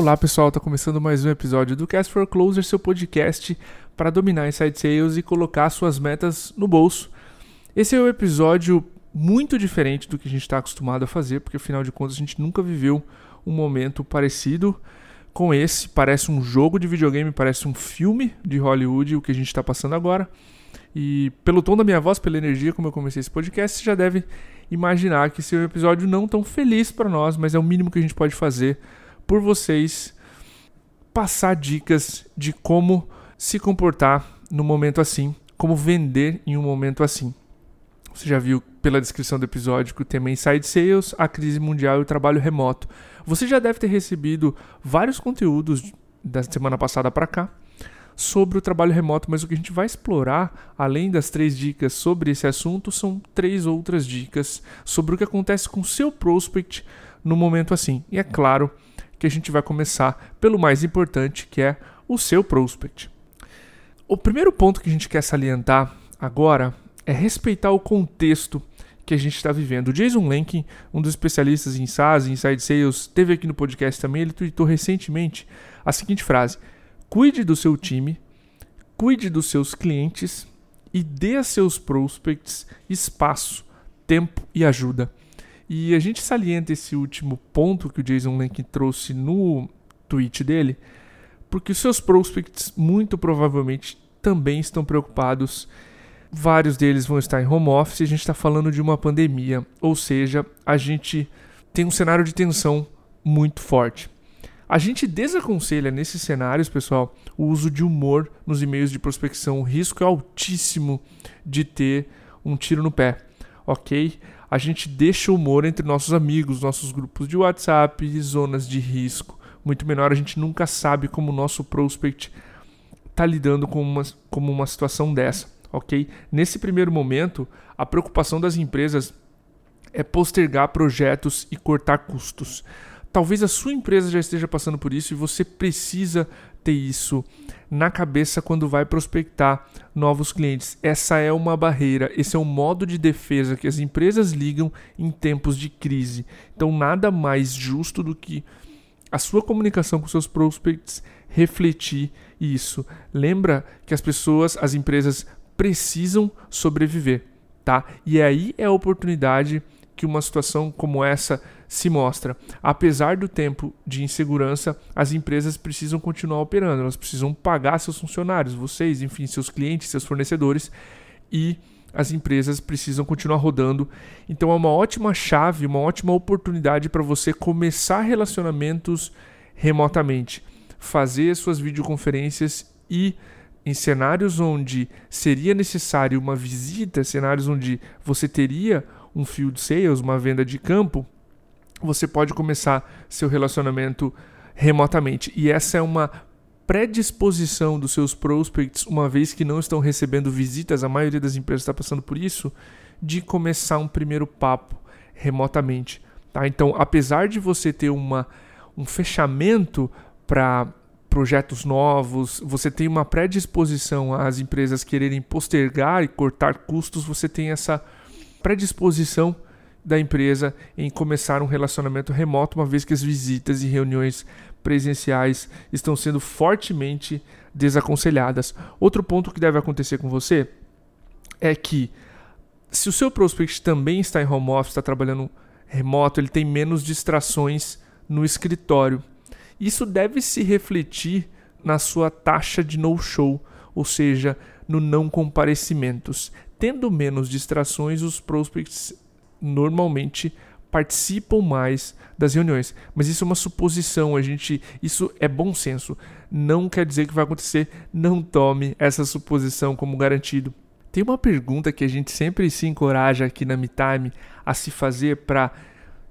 Olá pessoal, está começando mais um episódio do Cast for Closer, seu podcast para dominar inside sales e colocar suas metas no bolso. Esse é um episódio muito diferente do que a gente está acostumado a fazer, porque afinal de contas a gente nunca viveu um momento parecido com esse. Parece um jogo de videogame, parece um filme de Hollywood, o que a gente está passando agora. E pelo tom da minha voz, pela energia como eu comecei esse podcast, você já deve imaginar que esse é um episódio não tão feliz para nós, mas é o mínimo que a gente pode fazer por vocês passar dicas de como se comportar no momento assim, como vender em um momento assim. Você já viu pela descrição do episódio que o tema é Inside Sales, a crise mundial e o trabalho remoto. Você já deve ter recebido vários conteúdos da semana passada para cá sobre o trabalho remoto, mas o que a gente vai explorar, além das três dicas sobre esse assunto, são três outras dicas sobre o que acontece com o seu prospect no momento assim. E é claro que a gente vai começar pelo mais importante, que é o seu prospect. O primeiro ponto que a gente quer salientar agora é respeitar o contexto que a gente está vivendo. O Jason Lenkin, um dos especialistas em SaaS Inside Sales, teve aqui no podcast também, ele tweetou recentemente a seguinte frase: Cuide do seu time, cuide dos seus clientes e dê a seus prospects espaço, tempo e ajuda. E a gente salienta esse último ponto que o Jason Lenkin trouxe no tweet dele, porque os seus prospects muito provavelmente também estão preocupados Vários deles vão estar em home office e a gente está falando de uma pandemia, ou seja, a gente tem um cenário de tensão muito forte. A gente desaconselha nesses cenários, pessoal, o uso de humor nos e-mails de prospecção. O risco é altíssimo de ter um tiro no pé, ok? A gente deixa o humor entre nossos amigos, nossos grupos de WhatsApp, zonas de risco muito menor. A gente nunca sabe como o nosso prospect está lidando com uma, uma situação dessa ok? Nesse primeiro momento, a preocupação das empresas é postergar projetos e cortar custos. Talvez a sua empresa já esteja passando por isso e você precisa ter isso na cabeça quando vai prospectar novos clientes. Essa é uma barreira, esse é um modo de defesa que as empresas ligam em tempos de crise. Então, nada mais justo do que a sua comunicação com seus prospects refletir isso. Lembra que as pessoas, as empresas precisam sobreviver, tá? E aí é a oportunidade que uma situação como essa se mostra. Apesar do tempo de insegurança, as empresas precisam continuar operando, elas precisam pagar seus funcionários, vocês, enfim, seus clientes, seus fornecedores e as empresas precisam continuar rodando. Então é uma ótima chave, uma ótima oportunidade para você começar relacionamentos remotamente, fazer suas videoconferências e em cenários onde seria necessário uma visita, cenários onde você teria um field sales, uma venda de campo, você pode começar seu relacionamento remotamente. E essa é uma predisposição dos seus prospects, uma vez que não estão recebendo visitas, a maioria das empresas está passando por isso, de começar um primeiro papo remotamente. Tá? Então, apesar de você ter uma, um fechamento para projetos novos, você tem uma predisposição às empresas quererem postergar e cortar custos, você tem essa predisposição da empresa em começar um relacionamento remoto, uma vez que as visitas e reuniões presenciais estão sendo fortemente desaconselhadas. Outro ponto que deve acontecer com você é que se o seu prospect também está em home office, está trabalhando remoto, ele tem menos distrações no escritório. Isso deve se refletir na sua taxa de no-show, ou seja, no não comparecimentos. Tendo menos distrações, os prospects normalmente participam mais das reuniões. Mas isso é uma suposição, a gente, isso é bom senso. Não quer dizer que vai acontecer. Não tome essa suposição como garantido. Tem uma pergunta que a gente sempre se encoraja aqui na MeTime a se fazer para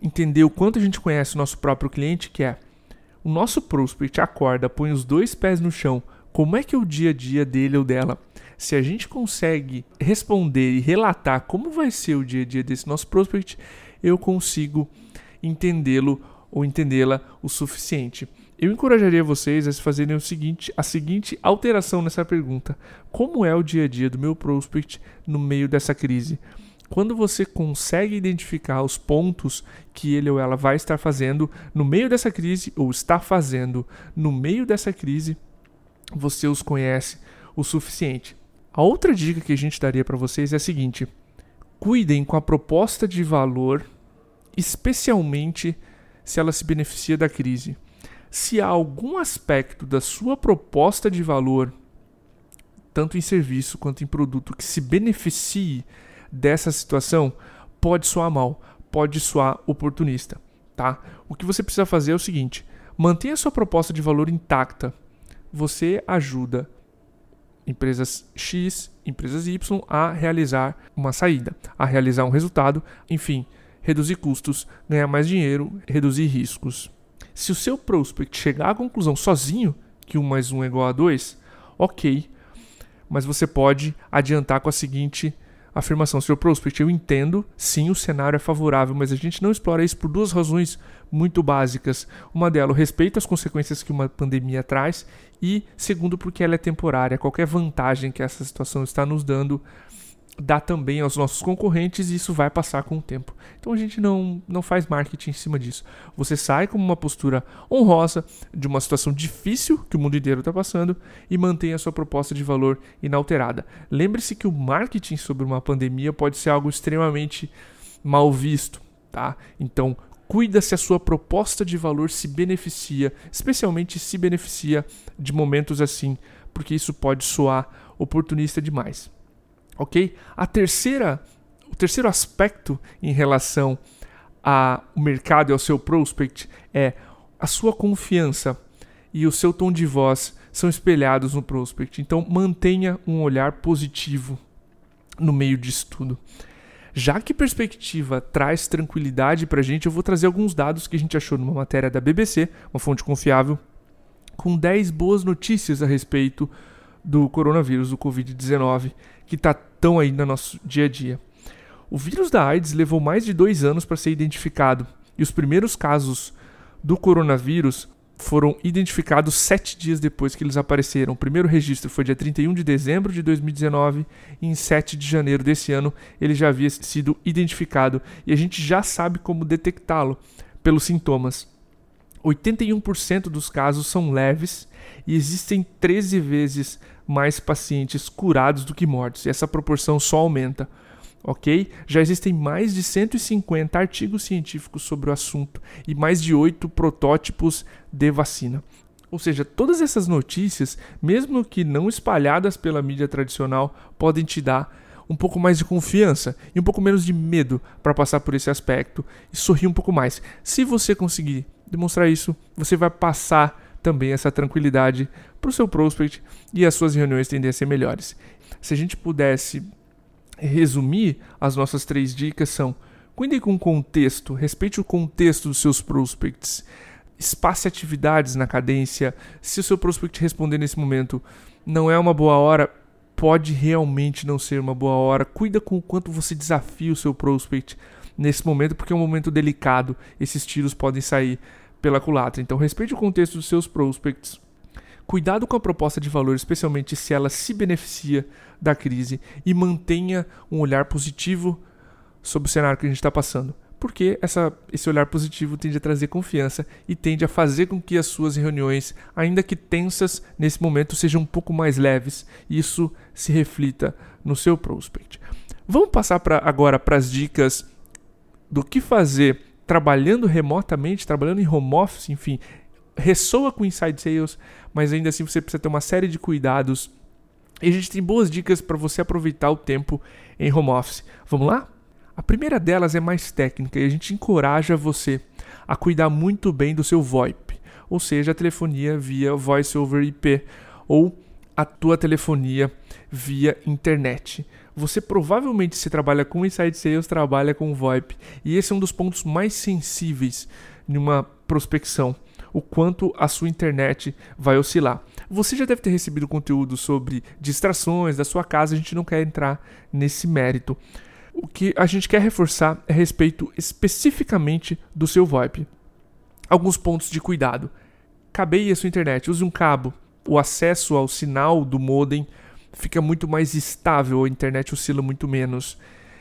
entender o quanto a gente conhece o nosso próprio cliente, que é o nosso prospect acorda, põe os dois pés no chão, como é que é o dia a dia dele ou dela? Se a gente consegue responder e relatar como vai ser o dia a dia desse nosso prospect, eu consigo entendê-lo ou entendê-la o suficiente. Eu encorajaria vocês a fazerem o seguinte, a seguinte alteração nessa pergunta: como é o dia a dia do meu prospect no meio dessa crise? Quando você consegue identificar os pontos que ele ou ela vai estar fazendo no meio dessa crise ou está fazendo no meio dessa crise, você os conhece o suficiente. A outra dica que a gente daria para vocês é a seguinte: cuidem com a proposta de valor, especialmente se ela se beneficia da crise. Se há algum aspecto da sua proposta de valor, tanto em serviço quanto em produto, que se beneficie dessa situação, pode soar mal, pode soar oportunista, tá? O que você precisa fazer é o seguinte: mantenha sua proposta de valor intacta. Você ajuda empresas X, empresas Y a realizar uma saída, a realizar um resultado, enfim, reduzir custos, ganhar mais dinheiro, reduzir riscos. Se o seu prospect chegar à conclusão sozinho que 1 mais 1 é igual a 2, ok, mas você pode adiantar com a seguinte afirmação: Sr. Prospect, eu entendo, sim, o cenário é favorável, mas a gente não explora isso por duas razões muito básicas. Uma delas, o respeito às consequências que uma pandemia traz, e segundo, porque ela é temporária. Qualquer vantagem que essa situação está nos dando dá também aos nossos concorrentes e isso vai passar com o tempo. Então a gente não, não faz marketing em cima disso. Você sai com uma postura honrosa de uma situação difícil que o mundo inteiro está passando e mantém a sua proposta de valor inalterada. Lembre-se que o marketing sobre uma pandemia pode ser algo extremamente mal visto, tá? Então cuida se a sua proposta de valor se beneficia, especialmente se beneficia de momentos assim, porque isso pode soar oportunista demais ok? A terceira, o terceiro aspecto em relação ao mercado e ao seu prospect é a sua confiança e o seu tom de voz são espelhados no prospect. Então mantenha um olhar positivo no meio disso tudo. Já que perspectiva traz tranquilidade para a gente, eu vou trazer alguns dados que a gente achou numa matéria da BBC, uma fonte confiável, com 10 boas notícias a respeito do coronavírus, do Covid-19, que está tão aí no nosso dia a dia. O vírus da AIDS levou mais de dois anos para ser identificado, e os primeiros casos do coronavírus foram identificados sete dias depois que eles apareceram. O primeiro registro foi dia 31 de dezembro de 2019 e em 7 de janeiro desse ano ele já havia sido identificado e a gente já sabe como detectá-lo pelos sintomas. 81% dos casos são leves e existem 13 vezes mais pacientes curados do que mortos, e essa proporção só aumenta. Ok? Já existem mais de 150 artigos científicos sobre o assunto e mais de 8 protótipos de vacina. Ou seja, todas essas notícias, mesmo que não espalhadas pela mídia tradicional, podem te dar um pouco mais de confiança e um pouco menos de medo para passar por esse aspecto e sorrir um pouco mais. Se você conseguir demonstrar isso, você vai passar também essa tranquilidade para o seu prospect e as suas reuniões tendem a ser melhores. Se a gente pudesse resumir, as nossas três dicas são: cuide com o contexto, respeite o contexto dos seus prospects, espace atividades na cadência. Se o seu prospect responder nesse momento não é uma boa hora, pode realmente não ser uma boa hora. Cuida com o quanto você desafia o seu prospect nesse momento, porque é um momento delicado. Esses tiros podem sair pela culatra. Então, respeite o contexto dos seus prospects. Cuidado com a proposta de valor, especialmente se ela se beneficia da crise, e mantenha um olhar positivo sobre o cenário que a gente está passando. Porque essa, esse olhar positivo tende a trazer confiança e tende a fazer com que as suas reuniões, ainda que tensas nesse momento, sejam um pouco mais leves e isso se reflita no seu prospect. Vamos passar pra, agora para as dicas do que fazer trabalhando remotamente, trabalhando em home office, enfim, ressoa com inside sales, mas ainda assim você precisa ter uma série de cuidados. E a gente tem boas dicas para você aproveitar o tempo em home office. Vamos lá? A primeira delas é mais técnica e a gente encoraja você a cuidar muito bem do seu VoIP, ou seja, a telefonia via Voice over IP ou a tua telefonia via internet. Você provavelmente, se trabalha com Inside Sales, trabalha com VoIP. E esse é um dos pontos mais sensíveis numa prospecção. O quanto a sua internet vai oscilar. Você já deve ter recebido conteúdo sobre distrações da sua casa, a gente não quer entrar nesse mérito. O que a gente quer reforçar é a respeito especificamente do seu VoIP. Alguns pontos de cuidado. Cabeie a sua internet, use um cabo. O acesso ao sinal do modem fica muito mais estável, a internet oscila muito menos.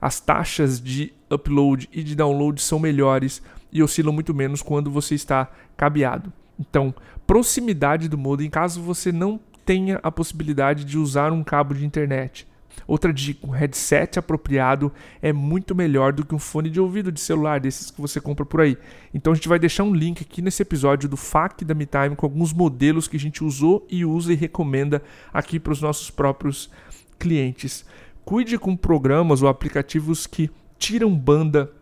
as taxas de upload e de download são melhores e oscilam muito menos quando você está cabeado. Então, proximidade do modem, caso você não tenha a possibilidade de usar um cabo de internet. Outra dica, um headset apropriado é muito melhor do que um fone de ouvido de celular desses que você compra por aí. Então a gente vai deixar um link aqui nesse episódio do FAQ da MeTime com alguns modelos que a gente usou e usa e recomenda aqui para os nossos próprios clientes. Cuide com programas ou aplicativos que tiram banda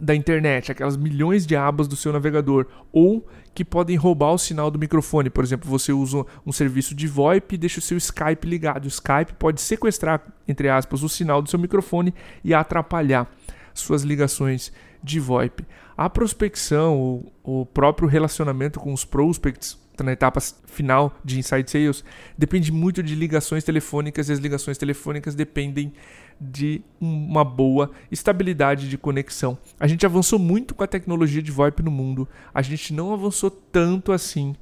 da internet, aquelas milhões de abas do seu navegador, ou que podem roubar o sinal do microfone. Por exemplo, você usa um serviço de VoIP e deixa o seu Skype ligado. O Skype pode sequestrar, entre aspas, o sinal do seu microfone e atrapalhar suas ligações de VoIP. A prospecção, o, o próprio relacionamento com os prospects na etapa final de Inside Sales, depende muito de ligações telefônicas e as ligações telefônicas dependem de uma boa estabilidade de conexão. A gente avançou muito com a tecnologia de VoIP no mundo, a gente não avançou tanto assim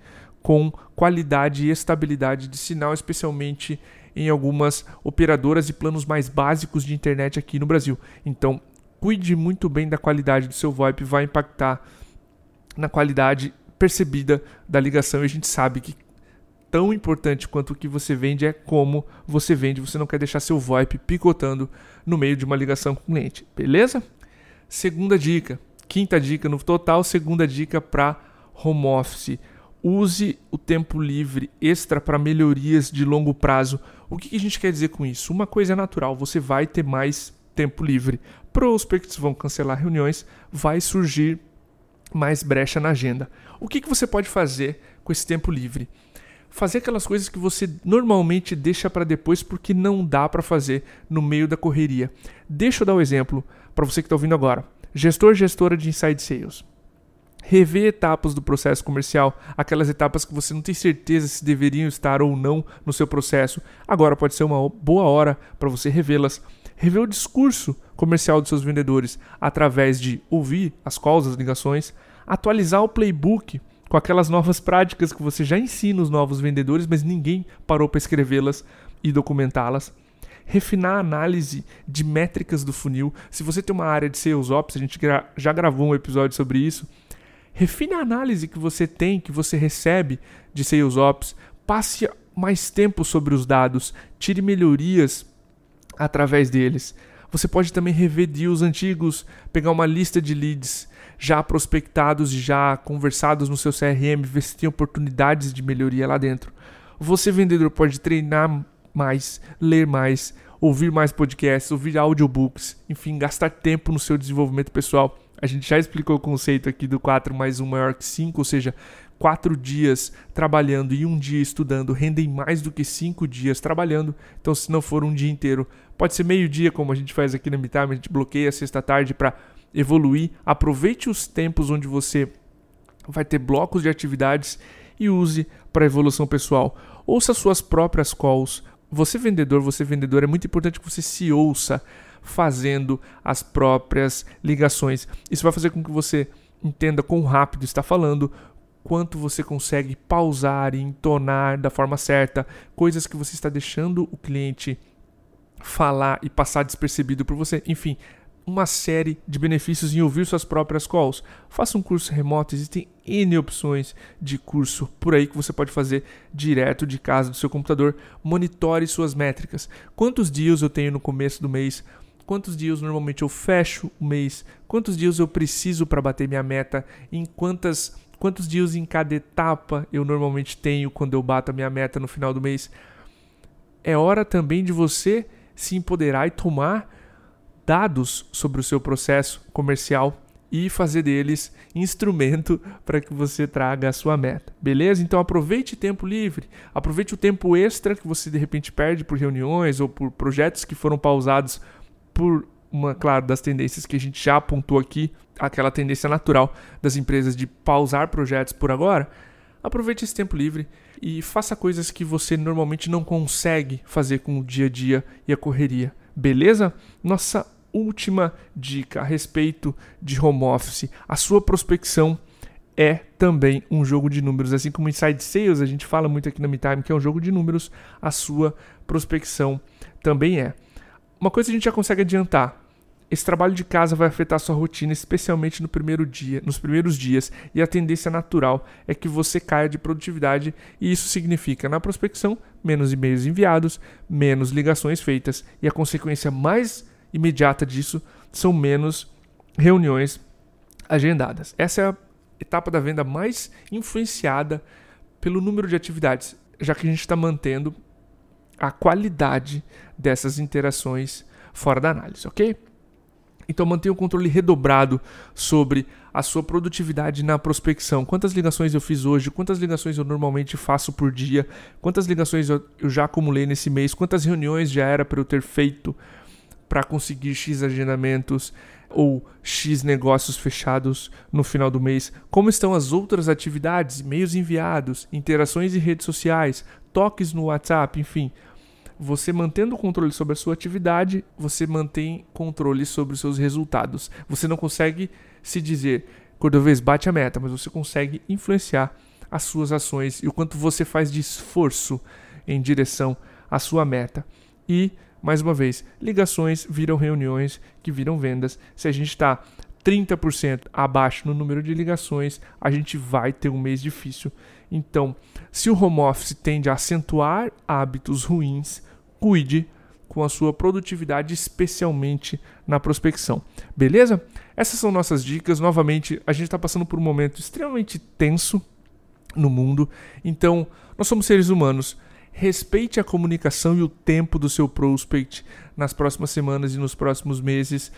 com qualidade e estabilidade de sinal, especialmente em algumas operadoras e planos mais básicos de internet aqui no Brasil. Então, cuide muito bem da qualidade do seu VoIP, vai impactar na qualidade percebida da ligação e a gente sabe que tão importante quanto o que você vende é como você vende. Você não quer deixar seu VoIP picotando no meio de uma ligação com o cliente, beleza? Segunda dica, quinta dica no total, segunda dica para home office. Use o tempo livre extra para melhorias de longo prazo. O que, a gente quer dizer com isso? Uma coisa é natural, você vai ter mais tempo livre. Prospects vão cancelar reuniões, vai surgir mais brecha na agenda. O que, que você pode fazer com esse tempo livre? Fazer aquelas coisas que você normalmente deixa para depois porque não dá para fazer no meio da correria. Deixa eu dar um exemplo para você que está ouvindo agora. Gestor, gestora de inside sales. Rever etapas do processo comercial, aquelas etapas que você não tem certeza se deveriam estar ou não no seu processo. Agora pode ser uma boa hora para você revê-las. Rever o discurso comercial dos seus vendedores através de ouvir as calls, as ligações, atualizar o playbook com aquelas novas práticas que você já ensina os novos vendedores, mas ninguém parou para escrevê-las e documentá-las. Refinar a análise de métricas do funil. Se você tem uma área de sales ops, a gente já gravou um episódio sobre isso. Refine a análise que você tem, que você recebe de sales ops. Passe mais tempo sobre os dados. Tire melhorias através deles. Você pode também rever deals antigos, pegar uma lista de leads já prospectados e já conversados no seu CRM, ver se tem oportunidades de melhoria lá dentro. Você, vendedor, pode treinar mais, ler mais, ouvir mais podcasts, ouvir audiobooks, enfim, gastar tempo no seu desenvolvimento pessoal. A gente já explicou o conceito aqui do 4 mais 1 maior que 5, ou seja, quatro dias trabalhando e um dia estudando rendem mais do que cinco dias trabalhando. Então, se não for um dia inteiro, pode ser meio dia, como a gente faz aqui na Meetup, a gente bloqueia sexta-tarde para evoluir. Aproveite os tempos onde você vai ter blocos de atividades e use para evolução pessoal. Ouça suas próprias calls. Você vendedor, você vendedor, é muito importante que você se ouça fazendo as próprias ligações. Isso vai fazer com que você entenda quão rápido está falando, quanto você consegue pausar e entonar da forma certa, coisas que você está deixando o cliente falar e passar despercebido por você. Enfim, uma série de benefícios em ouvir suas próprias calls. Faça um curso remoto, existem N opções de curso por aí que você pode fazer direto de casa do seu computador. Monitore suas métricas. Quantos dias eu tenho no começo do mês? Quantos dias normalmente eu fecho o mês? Quantos dias eu preciso para bater minha meta? Em quantas quantos dias em cada etapa eu normalmente tenho quando eu bato a minha meta no final do mês? É hora também de você se empoderar e tomar dados sobre o seu processo comercial e fazer deles instrumento para que você traga a sua meta. Beleza? Então aproveite tempo livre, aproveite o tempo extra que você de repente perde por reuniões ou por projetos que foram pausados por uma, claro, das tendências que a gente já apontou aqui, aquela tendência natural das empresas de pausar projetos por agora. Aproveite esse tempo livre e faça coisas que você normalmente não consegue fazer com o dia a dia e a correria. Beleza? Nossa última dica a respeito de home office. A sua prospecção é também um jogo de números. Assim como Inside Sales, a gente fala muito aqui na MeTime que é um jogo de números, a sua prospecção também é. Uma coisa a gente já consegue adiantar. Esse trabalho de casa vai afetar sua rotina, especialmente no primeiro dia, nos primeiros dias, e a tendência natural é que você caia de produtividade, e isso significa, na prospecção, menos e-mails enviados, menos ligações feitas, e a consequência mais imediata disso são menos reuniões agendadas. Essa é a etapa da venda mais influenciada pelo número de atividades, já que a gente está mantendo a qualidade dessas interações fora da análise, ok? Então mantenha o controle redobrado sobre a sua produtividade na prospecção. Quantas ligações eu fiz hoje? Quantas ligações eu normalmente faço por dia? Quantas ligações eu já acumulei nesse mês? Quantas reuniões já era para eu ter feito para conseguir X agendamentos ou X negócios fechados no final do mês? Como estão as outras atividades, e-mails enviados, interações em redes sociais, toques no WhatsApp, enfim. Você mantendo o controle sobre a sua atividade, você mantém controle sobre os seus resultados. Você não consegue se dizer, Cordovez, bate a meta, mas você consegue influenciar as suas ações e o quanto você faz de esforço em direção à sua meta. E, mais uma vez, ligações viram reuniões que viram vendas. Se a gente está 30% abaixo no número de ligações, a gente vai ter um mês difícil. Então, se o home office tende a acentuar hábitos ruins, cuide com a sua produtividade, especialmente na prospecção. Beleza? Essas são nossas dicas. Novamente, a gente está passando por um momento extremamente tenso no mundo. Então, nós somos seres humanos. Respeite a comunicação e o tempo do seu prospect nas próximas semanas e nos próximos meses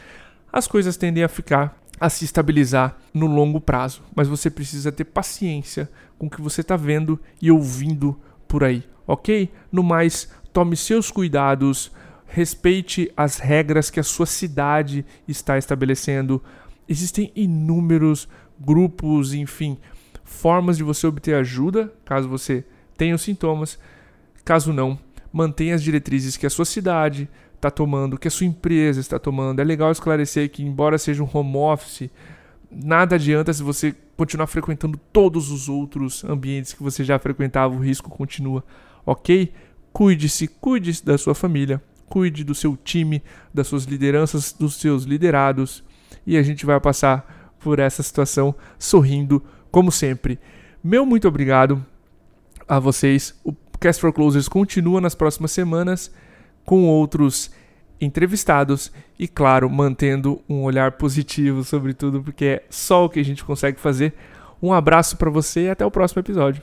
as coisas tendem a ficar a se estabilizar no longo prazo, mas você precisa ter paciência com o que você está vendo e ouvindo por aí, ok? No mais, tome seus cuidados, respeite as regras que a sua cidade está estabelecendo. Existem inúmeros grupos, enfim, formas de você obter ajuda caso você tenha os sintomas. Caso não, mantenha as diretrizes que a sua cidade, está tomando, que a sua empresa está tomando. É legal esclarecer que, embora seja um home office, nada adianta se você continuar frequentando todos os outros ambientes que você já frequentava, o risco continua, ok? Cuide-se, cuide da sua família, cuide do seu time, das suas lideranças, dos seus liderados, e a gente vai passar por essa situação sorrindo, como sempre. Meu muito obrigado a vocês. O Cast for Closers continua nas próximas semanas com outros entrevistados e, claro, mantendo um olhar positivo sobre tudo, porque é só o que a gente consegue fazer. Um abraço para você e até o próximo episódio.